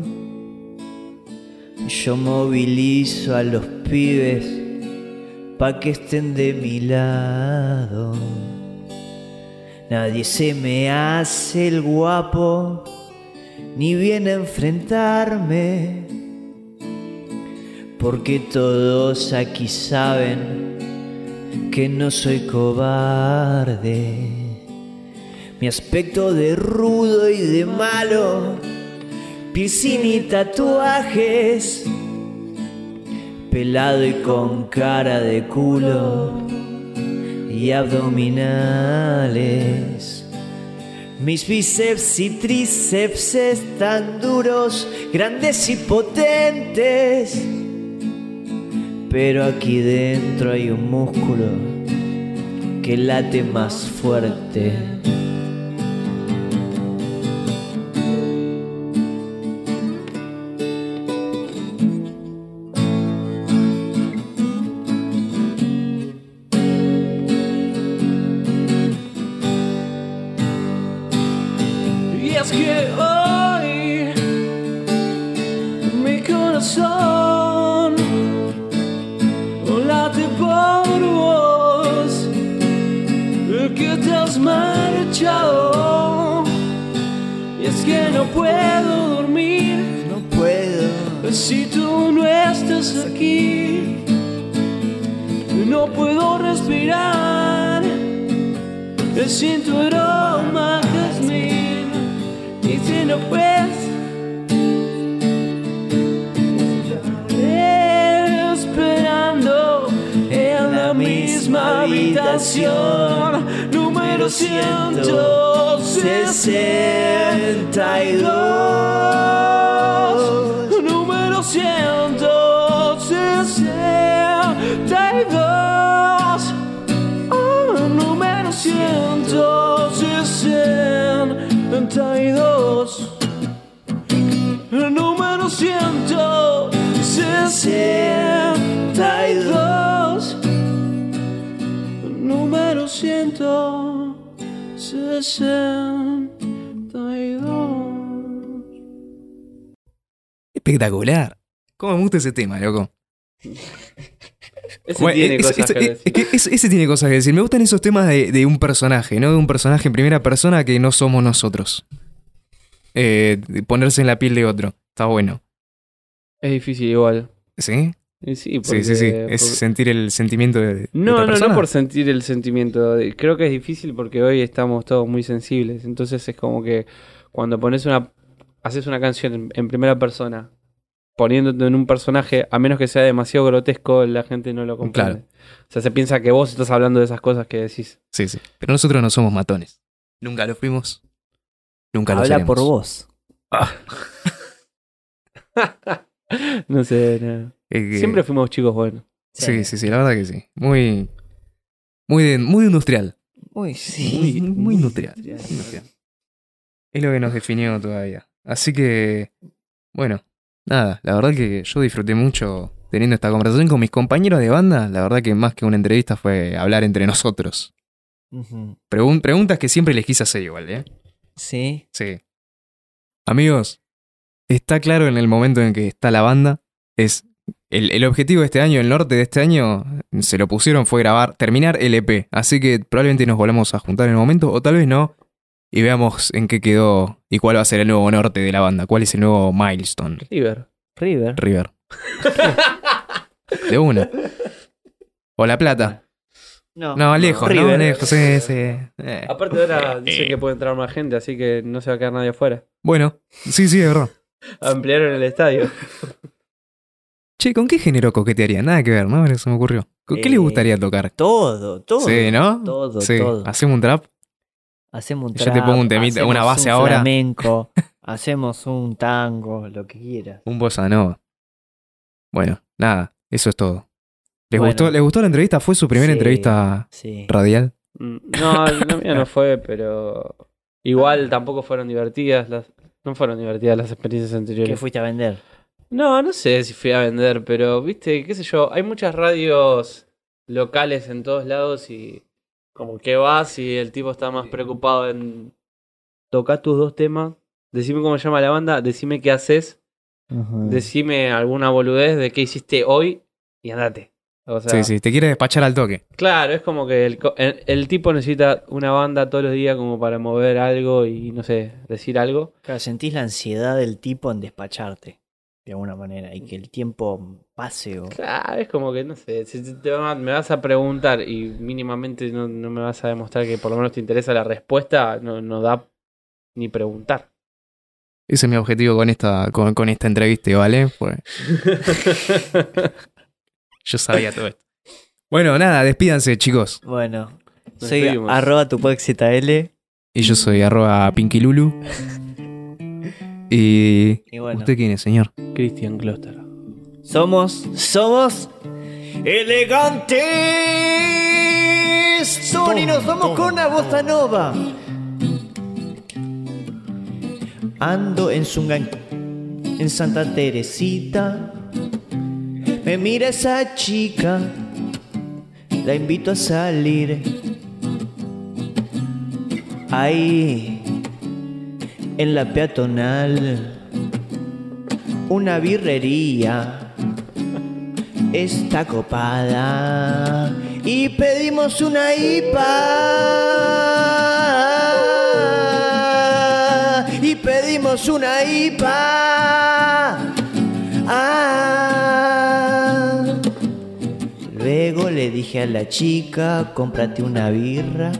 Yo movilizo a los pibes pa' que estén de mi lado. Nadie se me hace el guapo, ni viene a enfrentarme, porque todos aquí saben que no soy cobarde. Mi aspecto de rudo y de malo, piercing y tatuajes, pelado y con cara de culo y abdominales. Mis bíceps y tríceps están duros, grandes y potentes. Pero aquí dentro hay un músculo que late más fuerte. 162. Espectacular. ¿Cómo me gusta ese tema, loco? Ese Bueno, tiene es- cosas es- que decir. es ese, tiene cosas que decir. Me gustan esos temas de, de un personaje, ¿no? De un personaje en primera persona que no somos nosotros. Eh, ponerse en la piel de otro. Está bueno. Es difícil igual. ¿Sí? Sí, Sí, porque- sí, sí. Es porque- sentir el sentimiento de, de No, otra no, persona. no por sentir el sentimiento. Creo que es difícil porque hoy estamos todos muy sensibles. Entonces es como que cuando pones una. haces una canción en, primera persona, poniéndote en un personaje, a menos que sea demasiado grotesco, la gente no lo comprende. O sea, se piensa que vos estás hablando de esas cosas que decís. Sí, sí. Pero nosotros no somos matones. Nunca lo fuimos. Nunca lo Habla seremos. por vos. no sé, no. Es que- Siempre fuimos chicos buenos. Sí, sí, sí, la verdad que sí. Muy. Muy, de- muy industrial. Uy, sí. Muy, muy industrial. industrial. Es lo que nos definió todavía. Así que. Bueno, nada, la verdad que yo disfruté mucho teniendo esta conversación con mis compañeros de banda. La verdad que más que una entrevista fue hablar entre nosotros. Pregun- preguntas que siempre les quise hacer igual, ¿eh? Sí. Sí. Amigos, está claro en el momento en que está la banda. Es el, el objetivo de este año, el norte de este año, se lo pusieron fue grabar, terminar el EP. Así que probablemente nos volvamos a juntar en el momento, o tal vez no. Y veamos en qué quedó y cuál va a ser el nuevo norte de la banda. ¿Cuál es el nuevo milestone? River. River. River. De una. O La Plata. No, No, lejos, ¿no? River. Lejos, sí, sí. Eh. Aparte ahora dicen que puede entrar más gente, así que no se va a quedar nadie afuera. Bueno, sí, sí, es verdad. Ampliaron el estadio. Che, ¿con qué género coquetearía? Nada que ver, ¿no? Ahora Se me ocurrió. ¿Con qué Eh, le gustaría tocar? Todo, todo. Sí, ¿no? Todo, sí. todo. Hacemos un trap. Hacemos un Yo te pongo un temita- una base un ahora. flamenco, hacemos un tango, lo que quieras. Un bossa nova. Bueno, nada, eso es todo. ¿Les, Bueno. gustó, ¿Les gustó la entrevista? ¿Fue su primera Sí, entrevista Sí. radial? Mm, No, la mía no fue, pero igual tampoco fueron divertidas las no fueron divertidas las experiencias ¿Qué anteriores. fuiste a vender? No, no sé si fui a vender, pero viste, qué sé yo, hay muchas radios locales en todos lados y como que vas y el tipo está más preocupado en tocar tus dos temas, decime cómo se llama la banda, decime qué haces, decime alguna boludez de qué hiciste hoy y andate. O sea, sí, sí, te quiere despachar al toque. Claro, es como que el, el, el tipo necesita una banda todos los días como para mover algo y no sé, decir algo. Claro, sentís la ansiedad del tipo en despacharte, de alguna manera, y que el tiempo pase o... Claro, es como que no sé, si te va- me vas a preguntar y mínimamente no, no me vas a demostrar que por lo menos te interesa la respuesta, no, no da ni preguntar. Ese es mi objetivo con esta, con, con esta entrevista, ¿vale? Pues yo sabía todo esto. Bueno, nada, despídanse, chicos. Bueno, Nos soy despedimos. arroba tupaczl Y yo soy arroba pinkilulu. Y... y bueno, ¿Usted quién es, señor? Christian Kloster. somos, somos elegantes. Tony, nos vamos con una bossa nova. Ando en Zunga, en Santa Teresita. Me mira esa chica, la invito a salir. Ahí, en la peatonal, una birrería está copada y pedimos una IPA y pedimos una IPA Ah. Dije a la chica cómprate una birra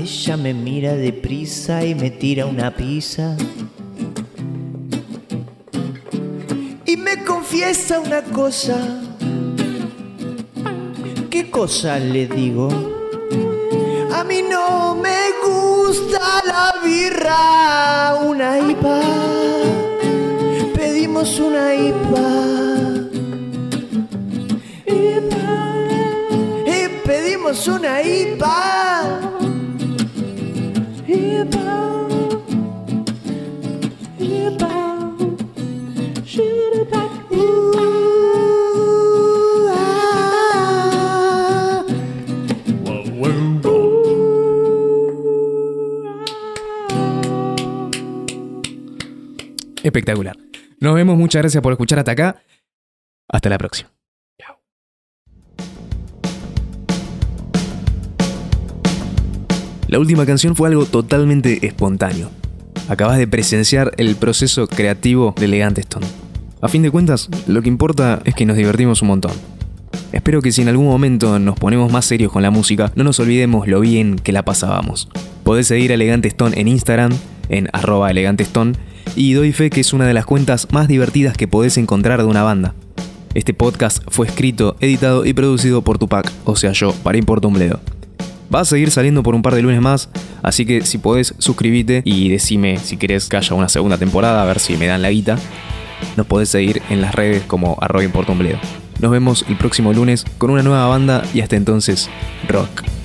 ella me mira deprisa y me tira una pizza y me confiesa una cosa. ¿Qué cosa le digo? A mí no me gusta la birra, una IPA. Pedimos una IPA. Pedimos una IPA. IPA. Espectacular. Nos vemos, muchas gracias por escuchar hasta acá. Hasta la próxima. La última canción fue algo totalmente espontáneo. Acabas de presenciar el proceso creativo de Elegante Stone. A fin de cuentas, lo que importa es que nos divertimos un montón. Espero que si en algún momento nos ponemos más serios con la música, no nos olvidemos lo bien que la pasábamos. Podés seguir a Elegante Stone en Instagram, en arroba elegante stone, y doy fe que es una de las cuentas más divertidas que podés encontrar de una banda. Este podcast fue escrito, editado y producido por Tupac, o sea yo, para Importa. Va a seguir saliendo por un par de lunes más, así que si podés, suscríbete y decime si querés que haya una segunda temporada, a ver si me dan la guita. Nos podés seguir en las redes como bledo. Nos vemos el próximo lunes con una nueva banda y hasta entonces, rock.